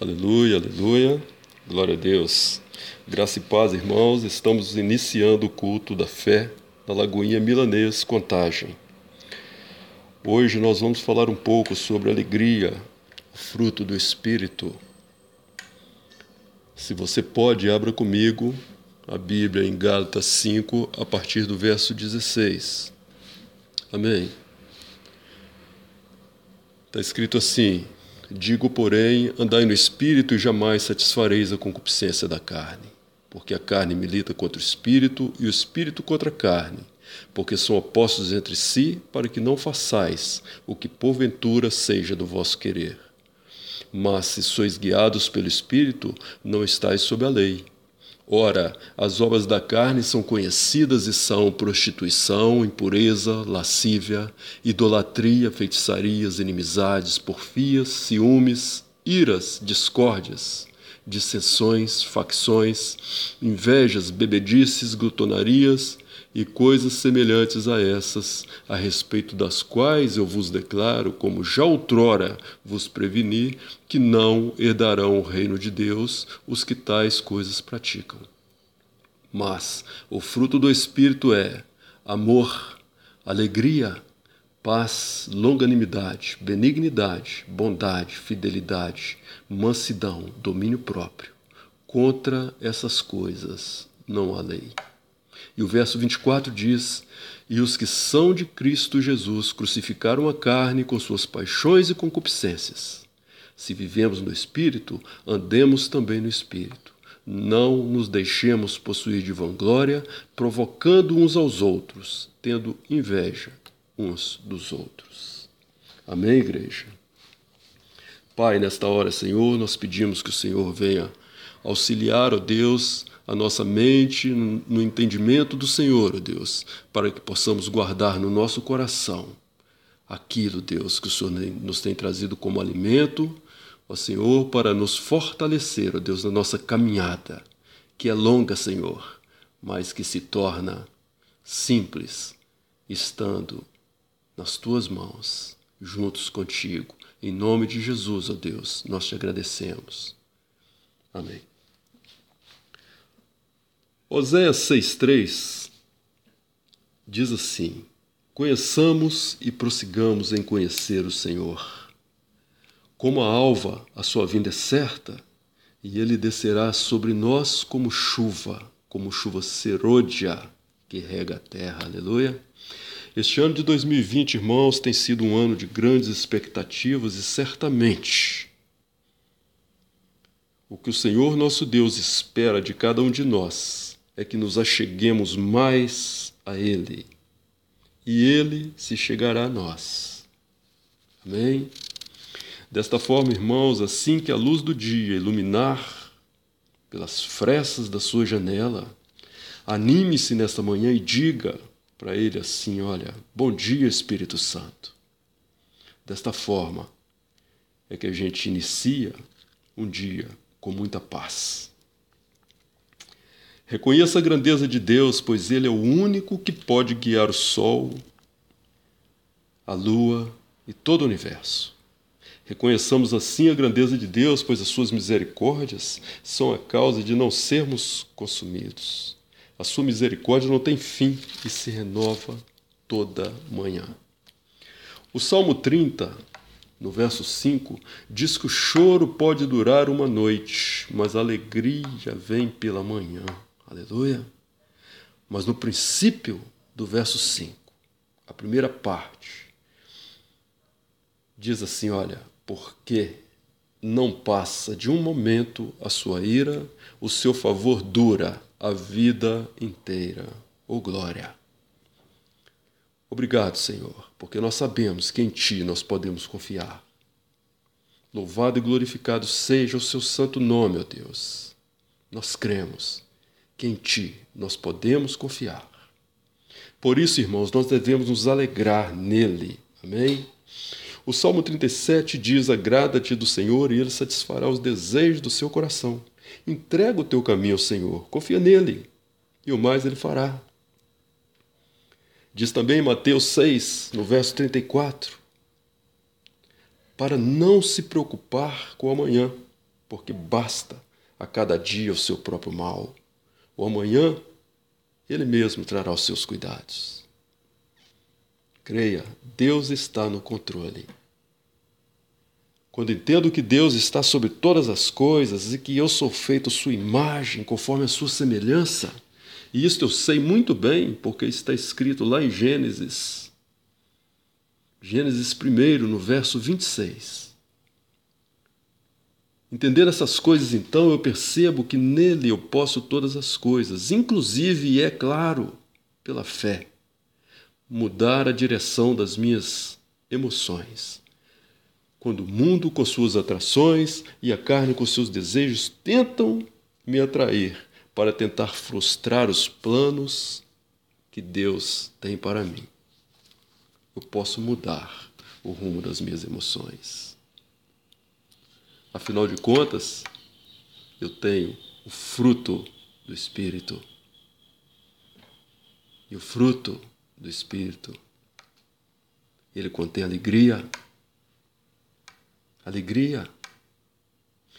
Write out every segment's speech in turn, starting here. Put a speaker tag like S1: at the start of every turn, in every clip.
S1: Aleluia, aleluia. Glória a Deus. Graça e paz, irmãos. Estamos iniciando o culto da fé na Lagoinha Milanês Contagem. Hoje nós vamos falar um pouco sobre alegria, fruto do Espírito. Se você pode, abra comigo a Bíblia em Gálatas 5, a partir do verso 16. Amém. Está escrito assim: Digo, porém, andai no espírito e jamais satisfareis a concupiscência da carne. Porque a carne milita contra o espírito e o espírito contra a carne, porque são opostos entre si, para que não façais o que porventura seja do vosso querer. Mas se sois guiados pelo espírito, não estáis sob a lei. Ora, as obras da carne são conhecidas e são prostituição, impureza, lascívia, idolatria, feitiçarias, inimizades, porfias, ciúmes, iras, discórdias, dissensões, facções, invejas, bebedices, glutonarias e coisas semelhantes a essas, a respeito das quais eu vos declaro, como já outrora vos preveni, que não herdarão o reino de Deus os que tais coisas praticam. Mas o fruto do Espírito é amor, alegria, paz, longanimidade, benignidade, bondade, fidelidade, mansidão, domínio próprio. Contra essas coisas não há lei. E o verso 24 diz: E os que são de Cristo Jesus crucificaram a carne com suas paixões e concupiscências. Se vivemos no Espírito, andemos também no Espírito. Não nos deixemos possuir de vanglória, provocando uns aos outros, tendo inveja uns dos outros. Amém, igreja? Pai, nesta hora, Senhor, nós pedimos que o Senhor venha auxiliar, ó Deus, a nossa mente no entendimento do Senhor, ó Deus, para que possamos guardar no nosso coração aquilo, Deus, que o Senhor nos tem trazido como alimento, ó Senhor, para nos fortalecer, ó Deus, na nossa caminhada, que é longa, Senhor, mas que se torna simples, estando nas tuas mãos, juntos contigo. Em nome de Jesus, ó Deus, nós te agradecemos. Amém. Oséias 6,3 diz assim: Conheçamos e prossigamos em conhecer o Senhor. Como a alva, a sua vinda é certa, e ele descerá sobre nós como chuva, como chuva serôdia que rega a terra. Aleluia. Este ano de 2020, irmãos, tem sido um ano de grandes expectativas e certamente o que o Senhor nosso Deus espera de cada um de nós é que nos acheguemos mais a Ele e Ele se chegará a nós. Amém? Desta forma, irmãos, assim que a luz do dia iluminar pelas frestas da sua janela, anime-se nesta manhã e diga para Ele assim: Olha, bom dia, Espírito Santo. Desta forma é que a gente inicia um dia com muita paz. Reconheça a grandeza de Deus, pois Ele é o único que pode guiar o sol, a lua e todo o universo. Reconheçamos assim a grandeza de Deus, pois as suas misericórdias são a causa de não sermos consumidos. A sua misericórdia não tem fim e se renova toda manhã. O Salmo 30, no verso 5, diz que o choro pode durar uma noite, mas a alegria vem pela manhã. Aleluia. Mas no princípio do verso 5, a primeira parte, diz assim: Olha, porque não passa de um momento a sua ira, o seu favor dura a vida inteira. Oh glória! Obrigado, Senhor, porque nós sabemos que em Ti nós podemos confiar. Louvado e glorificado seja o Seu santo nome, ó Deus. Nós cremos que em Ti nós podemos confiar. Por isso, irmãos, nós devemos nos alegrar nele. Amém? O Salmo 37 diz: Agrada-te do Senhor e ele satisfará os desejos do seu coração. Entrega o teu caminho ao Senhor, confia nele, e o mais ele fará. Diz também Mateus 6, no verso 34, para não se preocupar com o amanhã, porque basta a cada dia o seu próprio mal. O amanhã, ele mesmo trará os seus cuidados. Creia, Deus está no controle. Quando entendo que Deus está sobre todas as coisas e que eu sou feito sua imagem, conforme a sua semelhança, e isto eu sei muito bem, porque está escrito lá em Gênesis, Gênesis 1, no verso 26. Entender essas coisas, então, eu percebo que nele eu posso todas as coisas, inclusive, e é claro, pela fé, mudar a direção das minhas emoções. Quando o mundo, com suas atrações, e a carne, com seus desejos, tentam me atrair para tentar frustrar os planos que Deus tem para mim, eu posso mudar o rumo das minhas emoções. Afinal de contas, eu tenho o fruto do Espírito. E o fruto do Espírito, ele contém alegria. Alegria.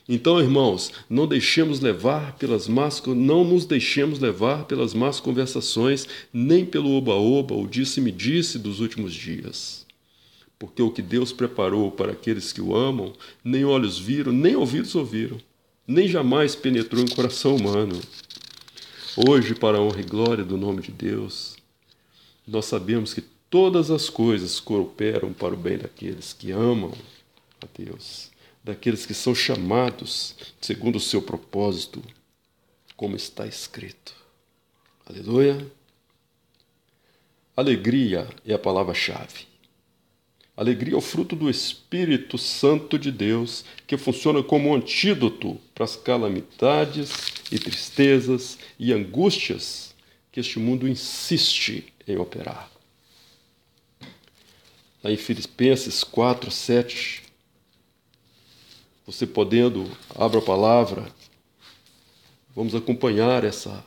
S1: Então, irmãos, não deixemos levar pelas más, não nos deixemos levar pelas más conversações, nem pelo oba-oba, o disse-me-disse dos últimos dias porque o que Deus preparou para aqueles que o amam, nem olhos viram, nem ouvidos ouviram, nem jamais penetrou em coração humano. Hoje, para a honra e glória do nome de Deus, nós sabemos que todas as coisas cooperam para o bem daqueles que amam a Deus, daqueles que são chamados segundo o seu propósito, como está escrito. Aleluia. Alegria é a palavra-chave. Alegria é o fruto do Espírito Santo de Deus, que funciona como um antídoto para as calamidades e tristezas e angústias que este mundo insiste em operar. Lá em Filipenses 4, 7, você podendo, abra a palavra, vamos acompanhar essa,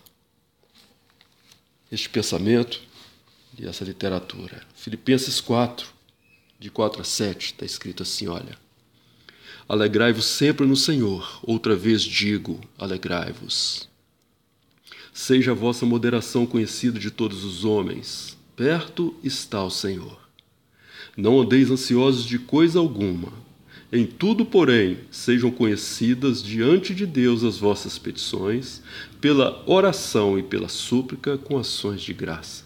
S1: este pensamento e essa literatura. Filipenses 4, de 4 a 7, está escrito assim: olha. Alegrai-vos sempre no Senhor, outra vez digo, alegrai-vos. Seja a vossa moderação conhecida de todos os homens, perto está o Senhor. Não andeis ansiosos de coisa alguma. Em tudo, porém, sejam conhecidas diante de Deus as vossas petições, pela oração e pela súplica com ações de graça.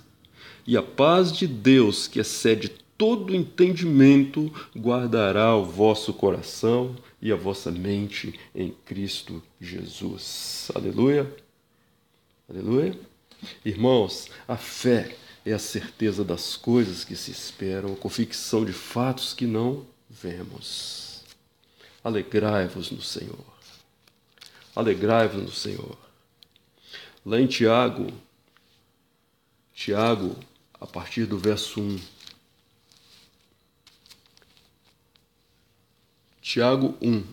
S1: E a paz de Deus, que excede todo entendimento guardará o vosso coração e a vossa mente em Cristo Jesus. Aleluia. Aleluia. Irmãos, a fé é a certeza das coisas que se esperam, a convicção de fatos que não vemos. Alegrai-vos no Senhor. Alegrai-vos no Senhor. Lá em Tiago, Tiago, a partir do verso 1, Tiago 1,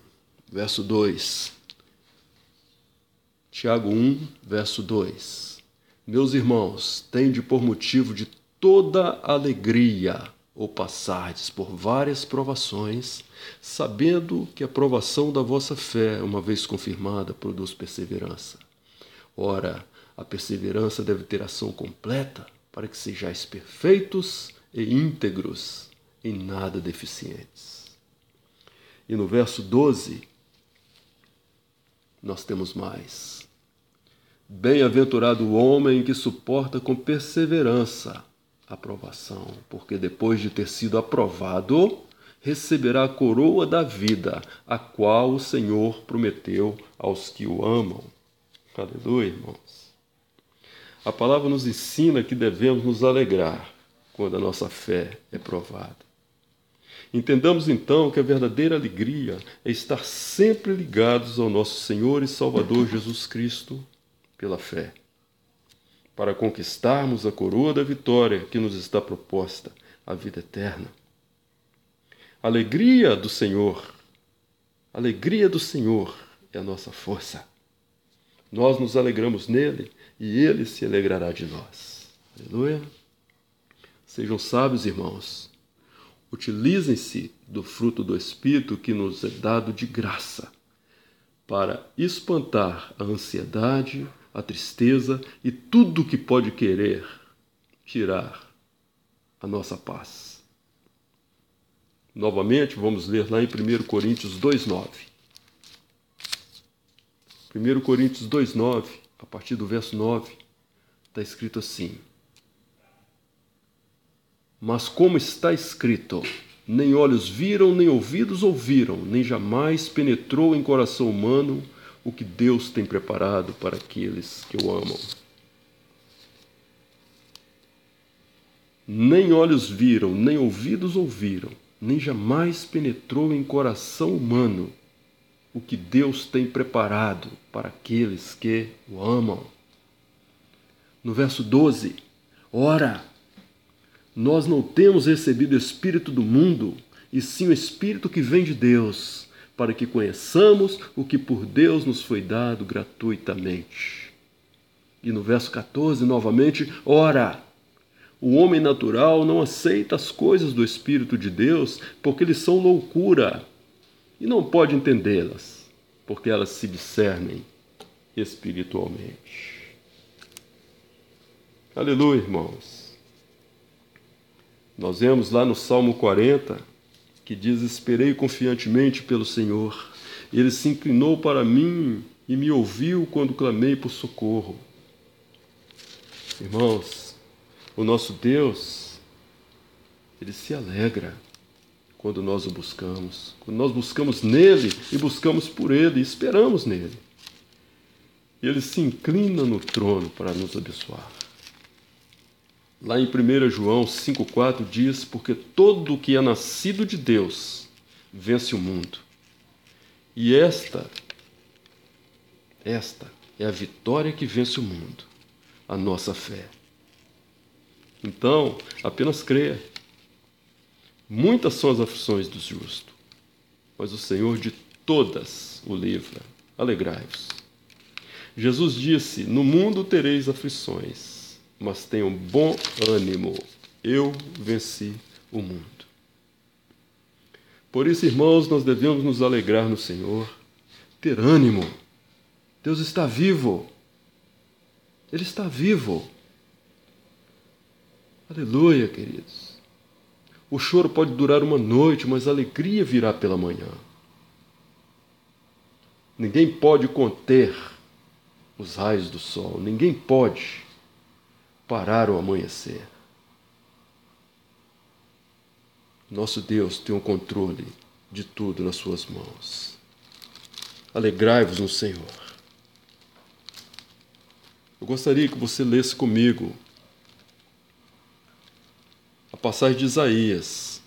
S1: verso 2. Tiago 1, verso 2. Meus irmãos, tende por motivo de toda alegria ou passardes por várias provações, sabendo que a provação da vossa fé, uma vez confirmada, produz perseverança. Ora, a perseverança deve ter ação completa, para que sejais perfeitos e íntegros, em nada deficientes. E no verso 12, nós temos mais. Bem-aventurado o homem que suporta com perseverança a provação, porque depois de ter sido aprovado, receberá a coroa da vida, a qual o Senhor prometeu aos que o amam. Aleluia, irmãos. A palavra nos ensina que devemos nos alegrar quando a nossa fé é provada. Entendamos então que a verdadeira alegria é estar sempre ligados ao nosso Senhor e Salvador Jesus Cristo pela fé, para conquistarmos a coroa da vitória que nos está proposta, a vida eterna. Alegria do Senhor, alegria do Senhor é a nossa força. Nós nos alegramos nele e ele se alegrará de nós. Aleluia. Sejam sábios, irmãos Utilizem-se do fruto do Espírito que nos é dado de graça, para espantar a ansiedade, a tristeza e tudo que pode querer tirar a nossa paz. Novamente, vamos ler lá em 1 Coríntios 2,9. 1 Coríntios 2,9, a partir do verso 9, está escrito assim: Mas como está escrito, nem olhos viram, nem ouvidos ouviram, nem jamais penetrou em coração humano o que Deus tem preparado para aqueles que o amam. Nem olhos viram, nem ouvidos ouviram, nem jamais penetrou em coração humano o que Deus tem preparado para aqueles que o amam. No verso 12, ora, nós não temos recebido o Espírito do mundo, e sim o Espírito que vem de Deus, para que conheçamos o que por Deus nos foi dado gratuitamente. E no verso 14, novamente, ora, o homem natural não aceita as coisas do Espírito de Deus porque eles são loucura e não pode entendê-las, porque elas se discernem espiritualmente. Aleluia, irmãos. Nós vemos lá no Salmo 40 que diz: Esperei confiantemente pelo Senhor. Ele se inclinou para mim e me ouviu quando clamei por socorro. Irmãos, o nosso Deus, ele se alegra quando nós o buscamos. Quando nós buscamos nele e buscamos por ele, e esperamos nele. Ele se inclina no trono para nos abençoar. Lá em 1 João 5,4 diz: Porque todo o que é nascido de Deus vence o mundo. E esta, esta é a vitória que vence o mundo, a nossa fé. Então, apenas creia Muitas são as aflições do justo, mas o Senhor de todas o livra. Alegrai-vos. Jesus disse: No mundo tereis aflições, mas tenham bom ânimo. Eu venci o mundo. Por isso, irmãos, nós devemos nos alegrar no Senhor, ter ânimo. Deus está vivo. Ele está vivo. Aleluia, queridos. O choro pode durar uma noite, mas a alegria virá pela manhã. Ninguém pode conter os raios do sol, ninguém pode parar o amanhecer. Nosso Deus tem o controle de tudo nas suas mãos. Alegrai-vos no Senhor. Eu gostaria que você lesse comigo a passagem de Isaías,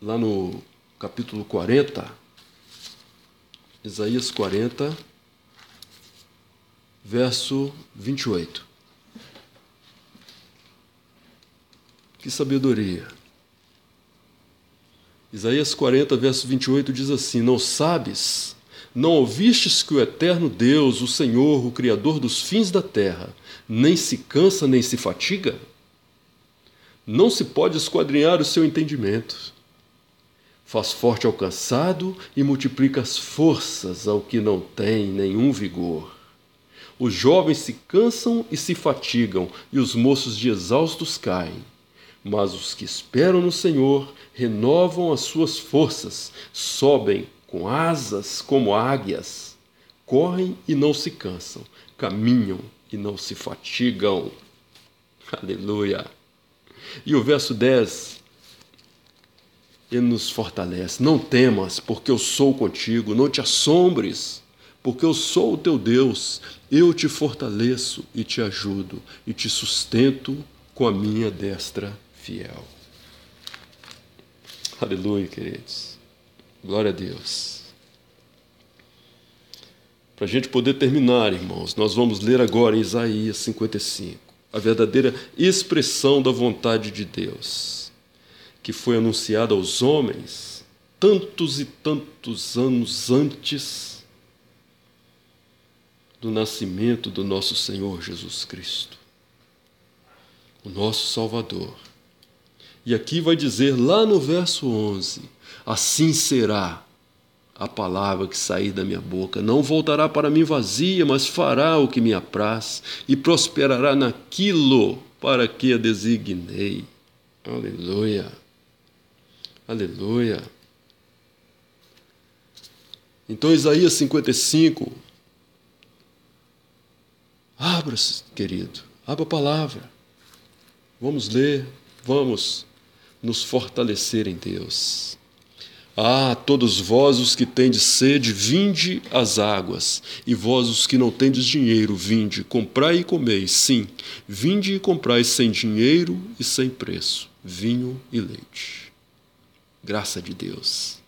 S1: lá no capítulo 40, Isaías 40, verso 28. Que sabedoria! Isaías 40, verso 28 diz assim: Não sabes, não ouvistes que o eterno Deus, o Senhor, o Criador dos fins da terra, nem se cansa nem se fatiga? Não se pode esquadrinhar o seu entendimento. Faz forte ao cansado e multiplica as forças ao que não tem nenhum vigor. Os jovens se cansam e se fatigam, e os moços de exaustos caem. Mas os que esperam no Senhor renovam as suas forças, sobem com asas como águias, correm e não se cansam, caminham e não se fatigam. Aleluia! E o verso 10, ele nos fortalece: Não temas, porque eu sou contigo, não te assombres, porque eu sou o teu Deus, eu te fortaleço e te ajudo, e te sustento com a minha destra fiel. Aleluia, queridos. Glória a Deus. Para a gente poder terminar, irmãos, nós vamos ler agora em Isaías 55 a verdadeira expressão da vontade de Deus, que foi anunciada aos homens tantos e tantos anos antes do nascimento do nosso Senhor Jesus Cristo, o nosso Salvador. E aqui vai dizer lá no verso 11: Assim será a palavra que sair da minha boca. Não voltará para mim vazia, mas fará o que me apraz e prosperará naquilo para que a designei. Aleluia. Aleluia. Então, Isaías 55. Abra, querido, abra a palavra. Vamos ler, vamos nos fortalecer em Deus. Ah, todos vós os que tendes sede, vinde às águas, e vós os que não tendes dinheiro, vinde, comprai e comei, sim, vinde e comprai sem dinheiro e sem preço, vinho e leite. Graça de Deus.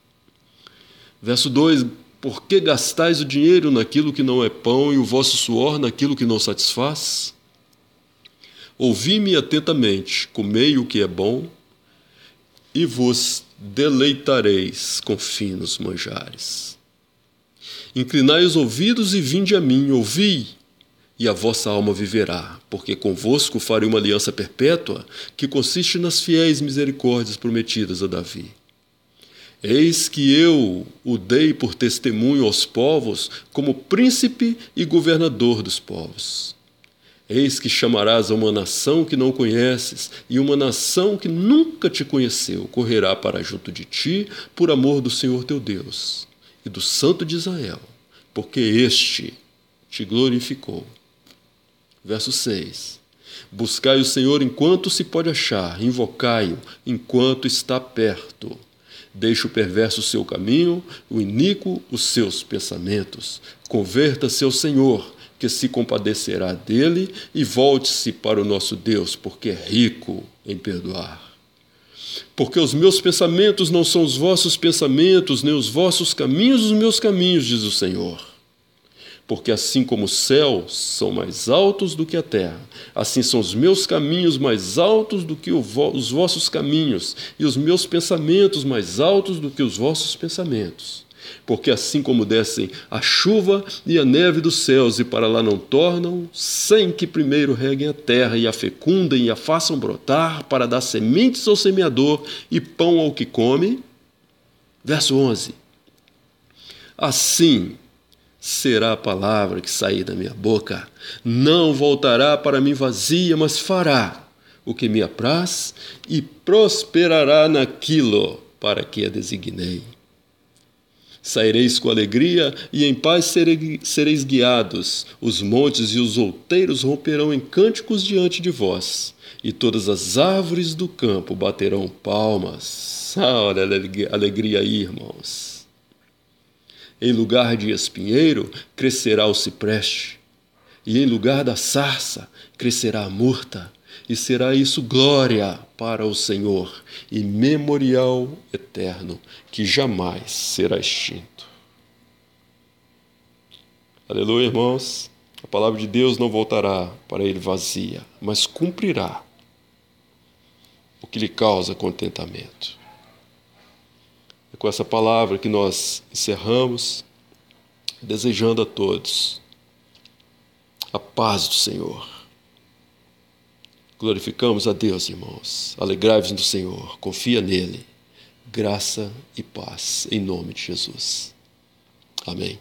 S1: Verso 2: Por que gastais o dinheiro naquilo que não é pão e o vosso suor naquilo que não satisfaz? Ouvi-me atentamente, comei o que é bom, e vos deleitareis com finos manjares. Inclinai os ouvidos e vinde a mim, ouvi, e a vossa alma viverá, porque convosco farei uma aliança perpétua, que consiste nas fiéis misericórdias prometidas a Davi. Eis que eu o dei por testemunho aos povos, como príncipe e governador dos povos. Eis que chamarás a uma nação que não conheces, e uma nação que nunca te conheceu correrá para junto de ti, por amor do Senhor teu Deus e do Santo de Israel, porque este te glorificou. Verso 6: Buscai o Senhor enquanto se pode achar, invocai-o enquanto está perto. Deixe o perverso o seu caminho, o iníquo os seus pensamentos. Converta-se ao Senhor que se compadecerá dele e volte-se para o nosso Deus, porque é rico em perdoar. Porque os meus pensamentos não são os vossos pensamentos, nem os vossos caminhos os meus caminhos, diz o Senhor. Porque assim como os céus são mais altos do que a terra, assim são os meus caminhos mais altos do que os vossos caminhos, e os meus pensamentos mais altos do que os vossos pensamentos. Porque assim como descem a chuva e a neve dos céus e para lá não tornam, sem que primeiro reguem a terra e a fecundem e a façam brotar para dar sementes ao semeador e pão ao que come. Verso 11. Assim será a palavra que sair da minha boca, não voltará para mim vazia, mas fará o que me apraz e prosperará naquilo para que a designei. Saireis com alegria e em paz sereis guiados. Os montes e os outeiros romperão em cânticos diante de vós, e todas as árvores do campo baterão palmas. Ah, olha a alegria aí, irmãos. Em lugar de espinheiro crescerá o cipreste, e em lugar da sarça crescerá a murta e será isso glória para o Senhor e memorial eterno que jamais será extinto. Aleluia, irmãos. A palavra de Deus não voltará para ele vazia, mas cumprirá o que lhe causa contentamento. É com essa palavra que nós encerramos, desejando a todos a paz do Senhor Glorificamos a Deus, irmãos. Alegrai-vos no Senhor, confia nele. Graça e paz, em nome de Jesus. Amém.